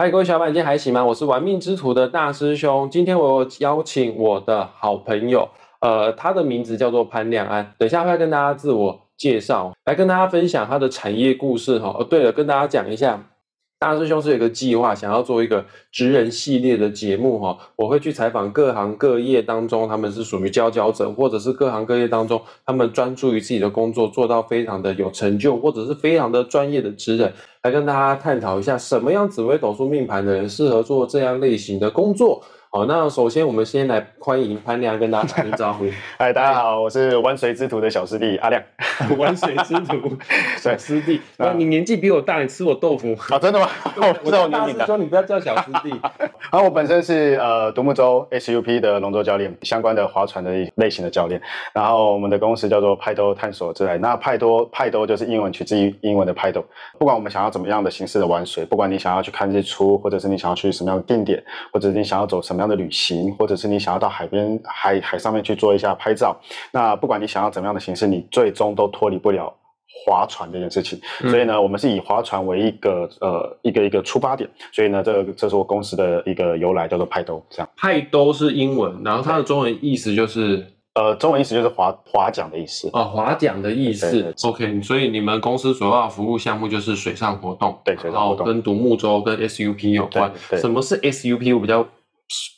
嗨，各位小伙伴，今天还行吗？我是玩命之徒的大师兄。今天我有邀请我的好朋友，呃，他的名字叫做潘亮安。等一下会跟大家自我介绍，来跟大家分享他的产业故事哈。哦，对了，跟大家讲一下。大师兄是有一个计划，想要做一个职人系列的节目哈。我会去采访各行各业当中，他们是属于佼佼者，或者是各行各业当中，他们专注于自己的工作，做到非常的有成就，或者是非常的专业的职人，来跟大家探讨一下，什么样紫微斗数命盘的人适合做这样类型的工作。好，那首先我们先来欢迎潘亮跟大家打声招呼。嗨，大家好，我是玩水之徒的小师弟阿亮。玩水之徒，小师弟，那你年纪比我大，你吃我豆腐啊？真的吗？我叫大师兄，你不要叫小师弟。然后我本身是呃独木舟 SUP 的龙舟教练，相关的划船的类型的教练。然后我们的公司叫做派多探索之类。那派多派多就是英文取自于英文的派多。不管我们想要怎么样的形式的玩水，不管你想要去看日出，或者是你想要去什么样的定点，或者你想要走什么样的旅行，或者是你想要到海边海海上面去做一下拍照，那不管你想要怎么样的形式，你最终都脱离不了划船这件事情。所以呢，我们是以划船为一个呃一个一个出发点。所以呢，这这是我公司的一个由来，叫做派兜。这样，派兜是英文，然后它的中文意思就是呃，中文意思就是划划桨的意思哦，划桨的意思。OK，所以你们公司主要服务项目就是水上活动，对，水上活动跟独木舟跟 SUP 有关。什么是 SUP？我比较。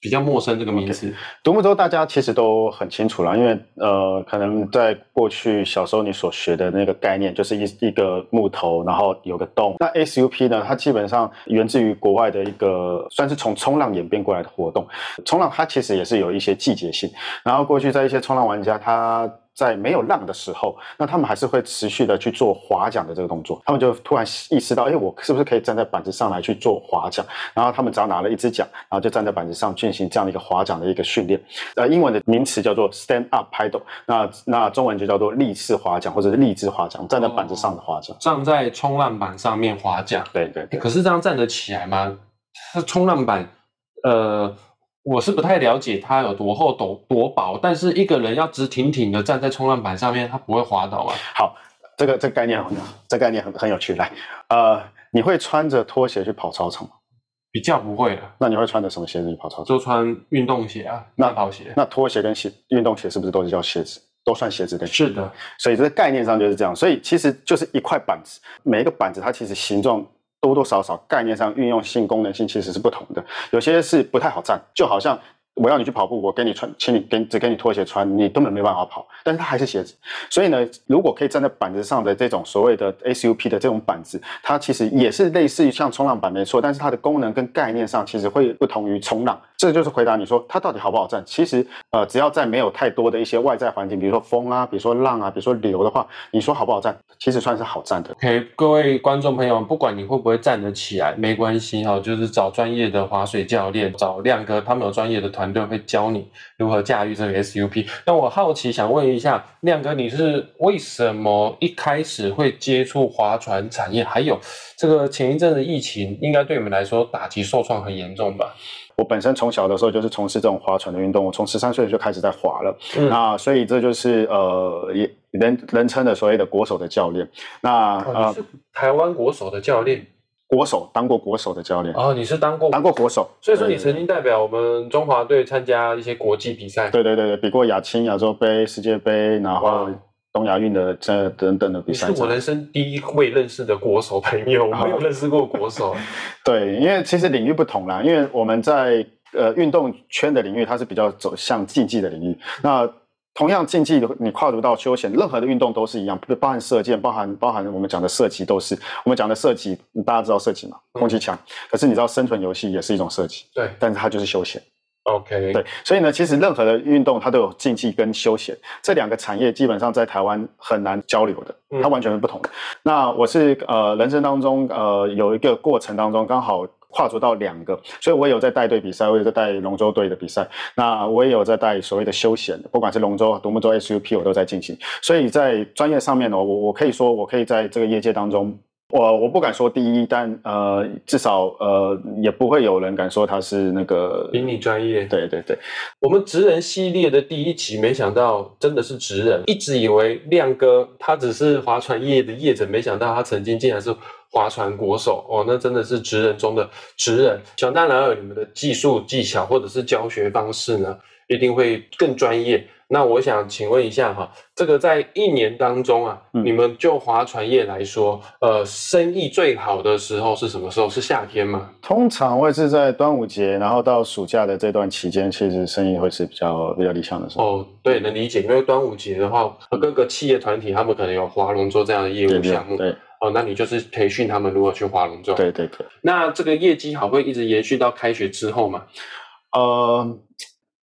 比较陌生这个名字，独木舟大家其实都很清楚了，因为呃，可能在过去小时候你所学的那个概念，就是一一个木头，然后有个洞。那 SUP 呢，它基本上源自于国外的一个，算是从冲浪演变过来的活动。冲浪它其实也是有一些季节性，然后过去在一些冲浪玩家他。在没有浪的时候，那他们还是会持续的去做划桨的这个动作。他们就突然意识到，哎，我是不是可以站在板子上来去做划桨？然后他们只要拿了一支桨，然后就站在板子上进行这样的一个划桨的一个训练。呃，英文的名词叫做 stand up paddle，那那中文就叫做立式划桨或者是立姿划桨，站在板子上的划桨。站在冲浪板上面划桨。对对。可是这样站得起来吗？它冲浪板，呃。我是不太了解它有多厚、多多薄，但是一个人要直挺挺的站在冲浪板上面，他不会滑倒吗？好，这个这个概念很，这概念很很有趣。来，呃，你会穿着拖鞋去跑操场吗？比较不会的。那你会穿着什么鞋子去跑操场？就穿运动鞋啊，慢跑鞋。那拖鞋跟鞋、运动鞋是不是都是叫鞋子？都算鞋子的？是的。所以这个概念上就是这样。所以其实就是一块板子，每一个板子它其实形状。多多少少概念上运用性功能性其实是不同的，有些是不太好站，就好像。我要你去跑步，我给你穿，请你给只给你拖鞋穿，你根本没办法跑。但是它还是鞋子，所以呢，如果可以站在板子上的这种所谓的 SUP 的这种板子，它其实也是类似于像冲浪板没错，但是它的功能跟概念上其实会不同于冲浪。这就是回答你说它到底好不好站。其实呃，只要在没有太多的一些外在环境，比如说风啊，比如说浪啊，比如说流的话，你说好不好站，其实算是好站的。OK，各位观众朋友，不管你会不会站得起来，没关系哈，就是找专业的划水教练，找亮哥，他们有专业的团队会教你。如何驾驭这个 SUP？那我好奇想问一下亮哥，你是为什么一开始会接触划船产业？还有这个前一阵子疫情，应该对你们来说打击受创很严重吧？我本身从小的时候就是从事这种划船的运动，我从十三岁就开始在划了。那所以这就是呃，人人称的所谓的国手的教练。那呃，台湾国手的教练。国手当过国手的教练哦，你是当过当过国手，所以说你曾经代表我们中华队参加一些国际比赛。对对对对，比过亚青、亚洲杯、世界杯，然后东亚运的这等等的比赛。是我人生第一位认识的国手朋友，我没有认识过国手。对，因为其实领域不同啦，因为我们在呃运动圈的领域，它是比较走向竞技的领域。那同样竞技的，你跨入到休闲，任何的运动都是一样，包含射箭，包含包含我们讲的射击，都是我们讲的射击。大家知道射击吗？空气枪。可是你知道生存游戏也是一种射击，对。但是它就是休闲。OK。对，所以呢，其实任何的运动它都有竞技跟休闲这两个产业，基本上在台湾很难交流的，它完全是不同的。那我是呃人生当中呃有一个过程当中刚好。跨足到两个，所以我有在带队比赛，我有在带龙舟队的比赛。那我也有在带所谓的休闲，不管是龙舟、独木舟、SUP，我都在进行。所以在专业上面呢，我我可以说，我可以在这个业界当中，我我不敢说第一，但呃，至少呃，也不会有人敢说他是那个比你专业。对对对，我们职人系列的第一集，没想到真的是职人，一直以为亮哥他只是划船业的业者，没想到他曾经竟然是。划船国手哦，那真的是职人中的职人。想当然尔，你们的技术技巧或者是教学方式呢，一定会更专业。那我想请问一下哈，这个在一年当中啊，你们就划船业来说，呃，生意最好的时候是什么时候？是夏天吗？通常会是在端午节，然后到暑假的这段期间，其实生意会是比较比较理想的时候。哦，对，能理解，因为端午节的话，各个企业团体他们可能有划龙舟这样的业务项目。对。哦，那你就是培训他们如何去划龙舟。对对对。那这个业绩好会一直延续到开学之后吗？呃。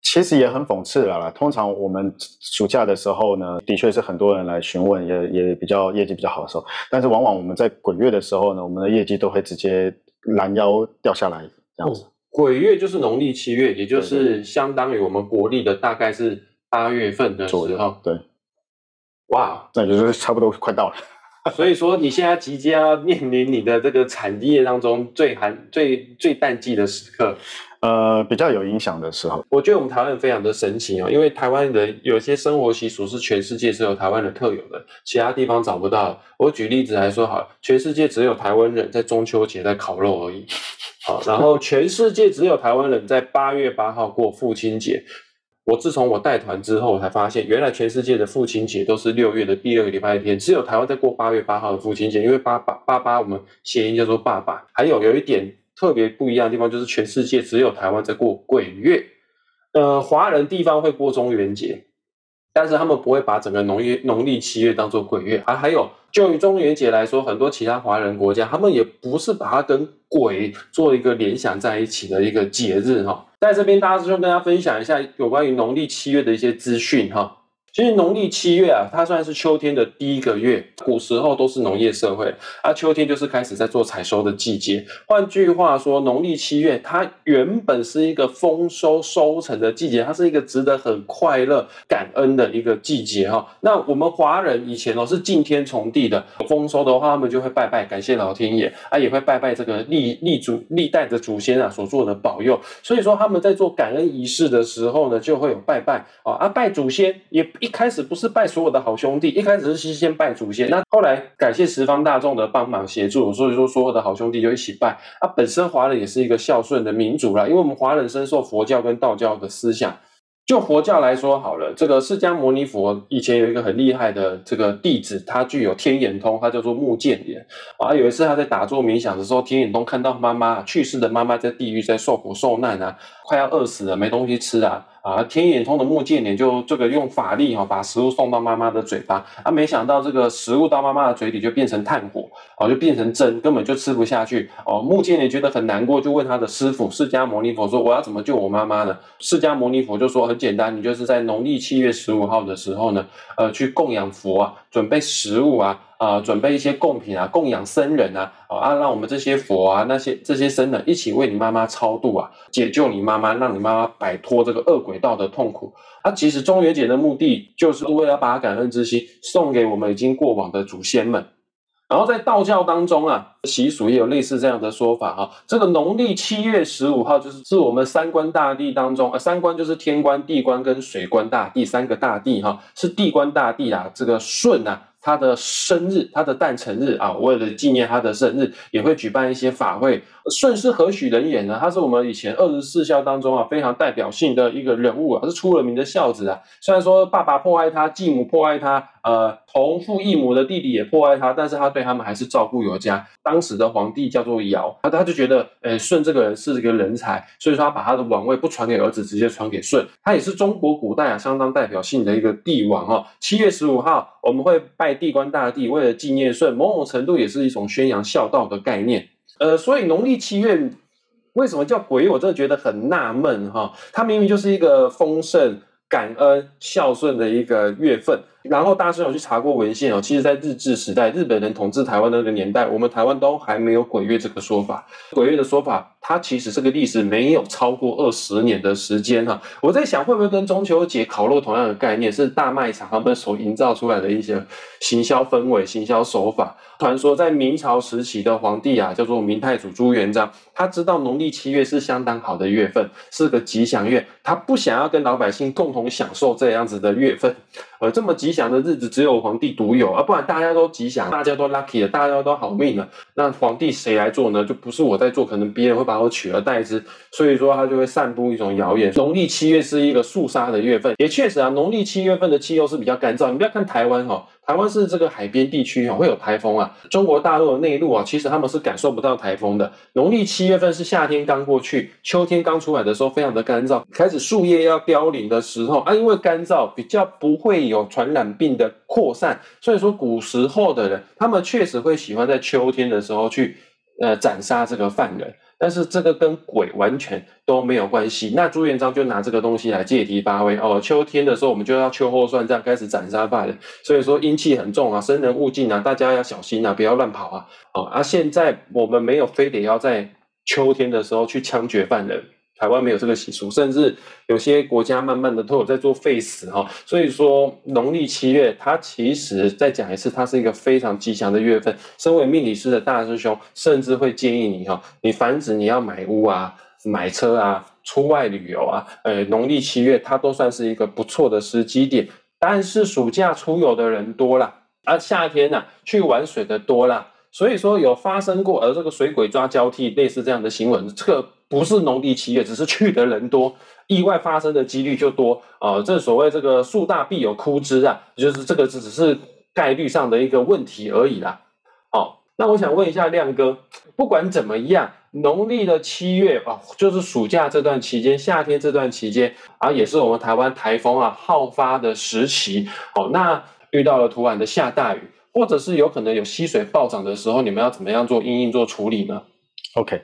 其实也很讽刺了啦。通常我们暑假的时候呢，的确是很多人来询问，也也比较业绩比较好的时候。但是往往我们在鬼月的时候呢，我们的业绩都会直接拦腰掉下来这样子。鬼月就是农历七月，也就是相当于我们国历的大概是八月份的时候。对，哇，那就是差不多快到了。所以说你现在即将要面临你的这个产业当中最寒、最最淡季的时刻。呃，比较有影响的时候，我觉得我们台湾人非常的神奇哦，因为台湾人有些生活习俗是全世界只有台湾人特有的，其他地方找不到。我举例子来说，好，全世界只有台湾人在中秋节在烤肉而已。好，然后全世界只有台湾人在八月八号过父亲节。我自从我带团之后，才发现原来全世界的父亲节都是六月的第二个礼拜天，只有台湾在过八月八号的父亲节，因为八八八八我们谐音叫做爸爸。还有有一点。特别不一样的地方就是全世界只有台湾在过鬼月，呃，华人地方会过中元节，但是他们不会把整个农业农历七月当做鬼月。还还有，就以中元节来说，很多其他华人国家他们也不是把它跟鬼做一个联想在一起的一个节日哈。在这边，大师兄跟大家分享一下有关于农历七月的一些资讯哈。其实农历七月啊，它算是秋天的第一个月。古时候都是农业社会，啊，秋天就是开始在做采收的季节。换句话说，农历七月它原本是一个丰收收成的季节，它是一个值得很快乐、感恩的一个季节哈。那我们华人以前哦是敬天从地的，丰收的话他们就会拜拜，感谢老天爷啊，也会拜拜这个历历祖历代的祖先啊所做的保佑。所以说他们在做感恩仪式的时候呢，就会有拜拜啊啊拜祖先也。一开始不是拜所有的好兄弟，一开始是先拜祖先。那后来感谢十方大众的帮忙协助，所以说所有的好兄弟就一起拜。啊，本身华人也是一个孝顺的民族啦，因为我们华人深受佛教跟道教的思想。就佛教来说好了，这个释迦牟尼佛以前有一个很厉害的这个弟子，他具有天眼通，他叫做目犍连。啊，有一次他在打坐冥想的时候，天眼通看到妈妈去世的妈妈在地狱在受苦受难啊，快要饿死了，没东西吃啊。啊，天眼通的目犍连就这个用法力哈，把食物送到妈妈的嘴巴，啊，没想到这个食物到妈妈的嘴里就变成炭火，啊，就变成针，根本就吃不下去。哦，目犍连觉得很难过，就问他的师傅释迦牟尼佛说：“我要怎么救我妈妈呢？”释迦牟尼佛就说：“很简单，你就是在农历七月十五号的时候呢，呃，去供养佛啊，准备食物啊。”啊，准备一些贡品啊，供养僧人啊，啊，让我们这些佛啊，那些这些僧人一起为你妈妈超度啊，解救你妈妈，让你妈妈摆脱这个恶鬼道的痛苦。啊，其实中元节的目的就是为了把感恩之心送给我们已经过往的祖先们。然后在道教当中啊，习俗也有类似这样的说法哈。这个农历七月十五号就是是我们三官大帝当中，呃，三官就是天官、地官跟水官大帝三个大帝哈，是地官大帝啊，这个舜啊。他的生日，他的诞辰日啊，为了纪念他的生日，也会举办一些法会。舜是何许人也呢？他是我们以前二十四孝当中啊非常代表性的一个人物啊，是出了名的孝子啊。虽然说爸爸迫害他，继母迫害他，呃，同父异母的弟弟也迫害他，但是他对他们还是照顾有加。当时的皇帝叫做尧，他他就觉得，呃，舜这个人是一个人才，所以说他把他的王位不传给儿子，直接传给舜。他也是中国古代啊相当代表性的一个帝王哦。七月十五号我们会拜地官大帝，为了纪念舜，某种程度也是一种宣扬孝道的概念。呃，所以农历七月为什么叫鬼？我真的觉得很纳闷哈。它明明就是一个丰盛、感恩、孝顺的一个月份。然后大师有去查过文献哦，其实，在日治时代，日本人统治台湾那个年代，我们台湾都还没有鬼月这个说法。鬼月的说法，它其实这个历史没有超过二十年的时间哈。我在想，会不会跟中秋节烤肉同样的概念，是大卖场他们所营造出来的一些行销氛围、行销手法？传说在明朝时期的皇帝啊，叫做明太祖朱元璋，他知道农历七月是相当好的月份，是个吉祥月，他不想要跟老百姓共同享受这样子的月份，呃，这么吉祥的日子只有皇帝独有啊，不然大家都吉祥，大家都 lucky 了，大家都好命了，那皇帝谁来做呢？就不是我在做，可能别人会把我取而代之。所以说他就会散布一种谣言。农历七月是一个肃杀的月份，也确实啊，农历七月份的气候是比较干燥。你不要看台湾哈。台湾是这个海边地区哦，会有台风啊。中国大陆的内陆啊，其实他们是感受不到台风的。农历七月份是夏天刚过去，秋天刚出来的时候，非常的干燥，开始树叶要凋零的时候啊。因为干燥，比较不会有传染病的扩散，所以说古时候的人，他们确实会喜欢在秋天的时候去呃斩杀这个犯人。但是这个跟鬼完全都没有关系。那朱元璋就拿这个东西来借题发挥哦。秋天的时候，我们就要秋后算账，开始斩杀犯人。所以说阴气很重啊，生人勿近啊，大家要小心啊，不要乱跑啊。哦，啊，现在我们没有非得要在秋天的时候去枪决犯人。台湾没有这个习俗，甚至有些国家慢慢的都有在做废死哈，所以说农历七月，它其实再讲一次，它是一个非常吉祥的月份。身为命理师的大师兄，甚至会建议你哈，你凡指你要买屋啊、买车啊、出外旅游啊，呃，农历七月它都算是一个不错的时机点。但是暑假出游的人多了，而夏天呢去玩水的多了，所以说有发生过而这个水鬼抓交替类似这样的新闻，这个。不是农历七月，只是去的人多，意外发生的几率就多啊！这所谓这个树大必有枯枝啊，就是这个只只是概率上的一个问题而已啦。好，那我想问一下亮哥，不管怎么样，农历的七月啊，就是暑假这段期间，夏天这段期间啊，也是我们台湾台风啊好发的时期。好，那遇到了突然的下大雨，或者是有可能有溪水暴涨的时候，你们要怎么样做应应做处理呢？OK。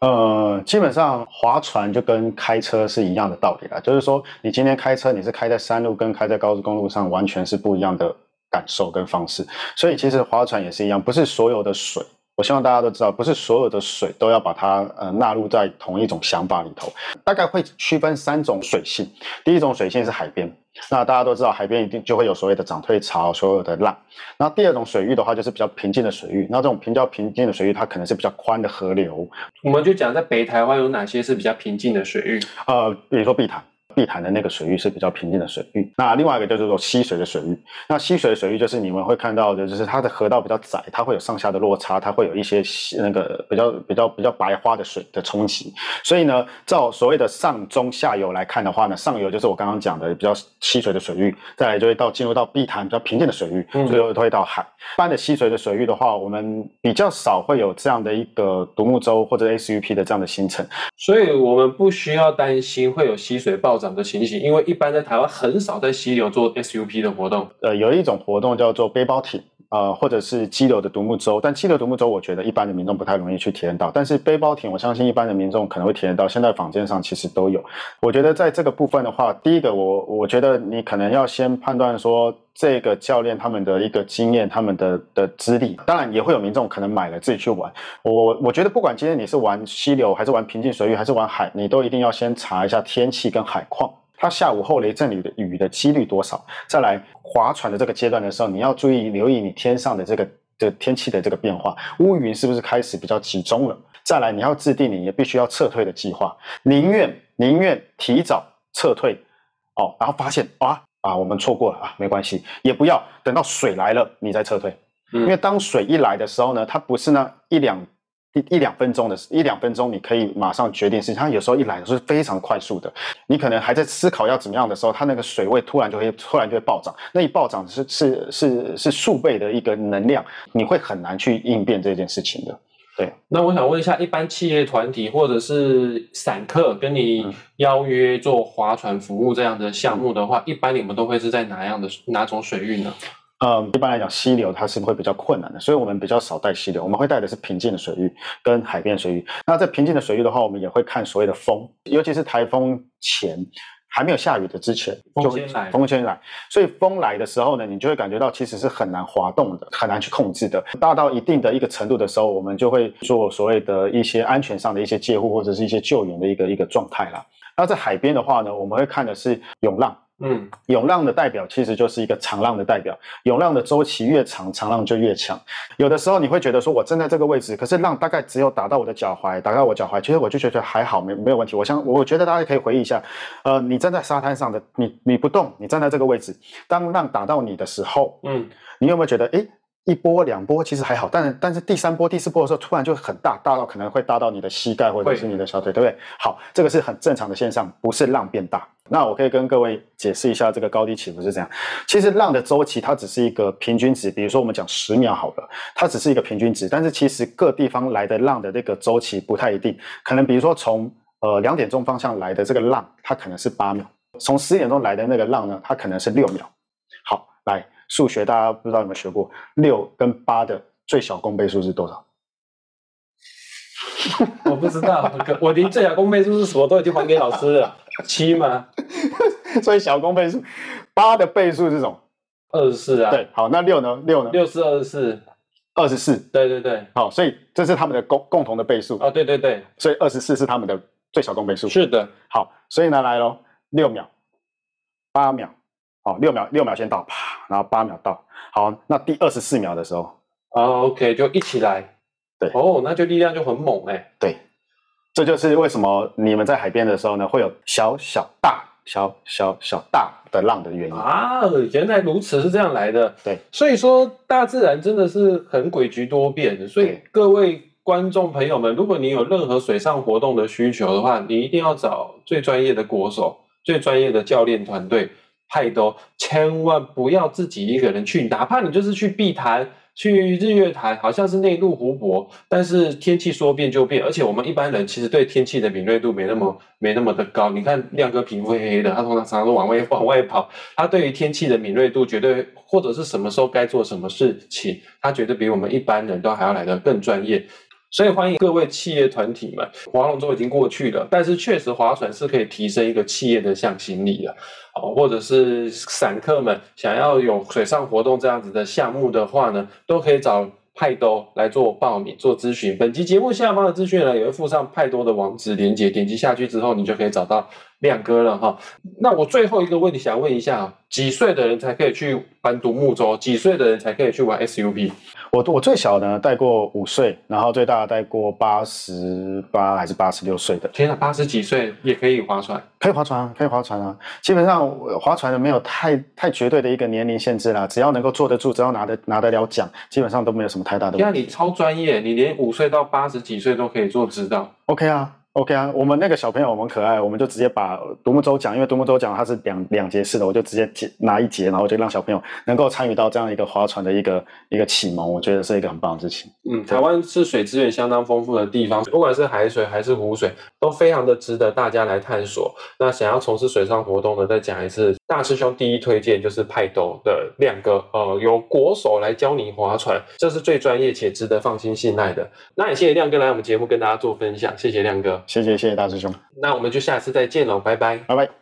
呃，基本上划船就跟开车是一样的道理啦，就是说你今天开车，你是开在山路跟开在高速公路上完全是不一样的感受跟方式，所以其实划船也是一样，不是所有的水。我希望大家都知道，不是所有的水都要把它呃纳入在同一种想法里头。大概会区分三种水性。第一种水性是海边，那大家都知道海边一定就会有所谓的涨退潮，所有的浪。那第二种水域的话，就是比较平静的水域。那这种比较平静的水域，它可能是比较宽的河流。我们就讲在北台湾有哪些是比较平静的水域？呃，比如说碧潭。碧潭的那个水域是比较平静的水域，那另外一个就是说溪水的水域。那溪水的水域就是你们会看到的，就是它的河道比较窄，它会有上下的落差，它会有一些那个比较比较比较白花的水的冲击。所以呢，照所谓的上中下游来看的话呢，上游就是我刚刚讲的比较溪水的水域，再来就会到进入到碧潭比较平静的水域，最后都会到海。一般的溪水的水域的话，我们比较少会有这样的一个独木舟或者 SUP 的这样的行程，所以我们不需要担心会有溪水暴涨的情形，因为一般在台湾很少在溪流做 SUP 的活动。呃，有一种活动叫做背包艇。呃，或者是激流的独木舟，但激流独木舟，我觉得一般的民众不太容易去体验到。但是背包艇，我相信一般的民众可能会体验到。现在坊间上其实都有。我觉得在这个部分的话，第一个，我我觉得你可能要先判断说这个教练他们的一个经验，他们的的资历。当然也会有民众可能买了自己去玩。我我觉得不管今天你是玩溪流，还是玩平静水域，还是玩海，你都一定要先查一下天气跟海况。它下午后雷阵雨的雨的几率多少？再来划船的这个阶段的时候，你要注意留意你天上的这个的天气的这个变化，乌云是不是开始比较集中了？再来你要制定你也必须要撤退的计划，宁愿宁愿提早撤退哦，然后发现啊啊我们错过了啊没关系，也不要等到水来了你再撤退，因为当水一来的时候呢，它不是那一两。一一两分钟的，一两分钟你可以马上决定事情。它有时候一来是非常快速的，你可能还在思考要怎么样的时候，它那个水位突然就会突然就会暴涨。那一暴涨是是是是数倍的一个能量，你会很难去应变这件事情的。对，那我想问一下，一般企业团体或者是散客跟你邀约做划船服务这样的项目的话，一般你们都会是在哪样的哪种水域呢？嗯，一般来讲，溪流它是会比较困难的，所以我们比较少带溪流，我们会带的是平静的水域跟海边水域。那在平静的水域的话，我们也会看所谓的风，尤其是台风前还没有下雨的之前，风先来，风先来。所以风来的时候呢，你就会感觉到其实是很难滑动的，很难去控制的。大到一定的一个程度的时候，我们就会做所谓的一些安全上的一些介护或者是一些救援的一个一个状态啦。那在海边的话呢，我们会看的是涌浪。嗯，涌浪的代表其实就是一个长浪的代表，涌浪的周期越长，长浪就越强。有的时候你会觉得说，我站在这个位置，可是浪大概只有打到我的脚踝，打到我脚踝，其实我就觉得还好，没没有问题。我想，我觉得大家可以回忆一下，呃，你站在沙滩上的，你你不动，你站在这个位置，当浪打到你的时候，嗯，你有没有觉得，诶，一波两波其实还好，但但是第三波、第四波的时候，突然就很大，大到可能会大到你的膝盖或者是你的小腿，对不对？好，这个是很正常的现象，不是浪变大。那我可以跟各位解释一下，这个高低起伏是这样。其实浪的周期它只是一个平均值，比如说我们讲十秒好了，它只是一个平均值，但是其实各地方来的浪的这个周期不太一定，可能比如说从呃两点钟方向来的这个浪，它可能是八秒；从十点钟来的那个浪呢，它可能是六秒。好，来。数学大家不知道有没有学过，六跟八的最小公倍数是多少？我不知道，我连最小公倍数是什么都已经还给老师了。七吗？所以小公倍数，八的倍数是什么？二十四啊。对，好，那六呢？六呢？六是二十四，二十四。对对对，好，所以这是他们的共共同的倍数。哦，对对对，所以二十四是他们的最小公倍数。是的，好，所以呢来喽，六秒，八秒。好，六秒，六秒先到，啪，然后八秒到。好，那第二十四秒的时候，啊，OK，就一起来。对，哦，那就力量就很猛哎。对，这就是为什么你们在海边的时候呢，会有小小大小小小大的浪的原因啊。原来如此，是这样来的。对，所以说大自然真的是很诡谲多变。所以各位观众朋友们，如果你有任何水上活动的需求的话，你一定要找最专业的国手、最专业的教练团队。派都，千万不要自己一个人去，哪怕你就是去碧潭、去日月潭，好像是内陆湖泊，但是天气说变就变，而且我们一般人其实对天气的敏锐度没那么没那么的高。你看亮哥皮肤黑黑的，他通常常常都往外 往外跑，他对于天气的敏锐度绝对，或者是什么时候该做什么事情，他绝对比我们一般人都还要来的更专业。所以欢迎各位企业团体们，划龙舟已经过去了，但是确实划船是可以提升一个企业的向心力的，哦，或者是散客们想要有水上活动这样子的项目的话呢，都可以找派多来做报名做咨询。本集节目下方的资讯呢，也会附上派多的网址连接，点击下去之后，你就可以找到亮哥了哈。那我最后一个问题想问一下，几岁的人才可以去玩独木舟？几岁的人才可以去玩 SUP？我我最小呢带过五岁，然后最大带过八十八还是八十六岁的。天啊，八十几岁也可以划船？可以划船，可以划船啊！基本上划船的没有太太绝对的一个年龄限制啦，只要能够坐得住，只要拿得拿得了奖，基本上都没有什么太大的。那你超专业，你连五岁到八十几岁都可以做指导。OK 啊。OK 啊，我们那个小朋友我们可爱，我们就直接把独木舟讲，因为独木舟讲它是两两节式的，我就直接拿一节，然后就让小朋友能够参与到这样一个划船的一个一个启蒙，我觉得是一个很棒的事情。嗯，台湾是水资源相当丰富的地方，不管是海水还是湖水，都非常的值得大家来探索。那想要从事水上活动的，再讲一次，大师兄第一推荐就是派斗的亮哥，呃，由国手来教你划船，这是最专业且值得放心信赖的。那也谢谢亮哥来我们节目跟大家做分享，谢谢亮哥。谢谢谢谢大师兄，那我们就下次再见喽，拜拜，拜拜。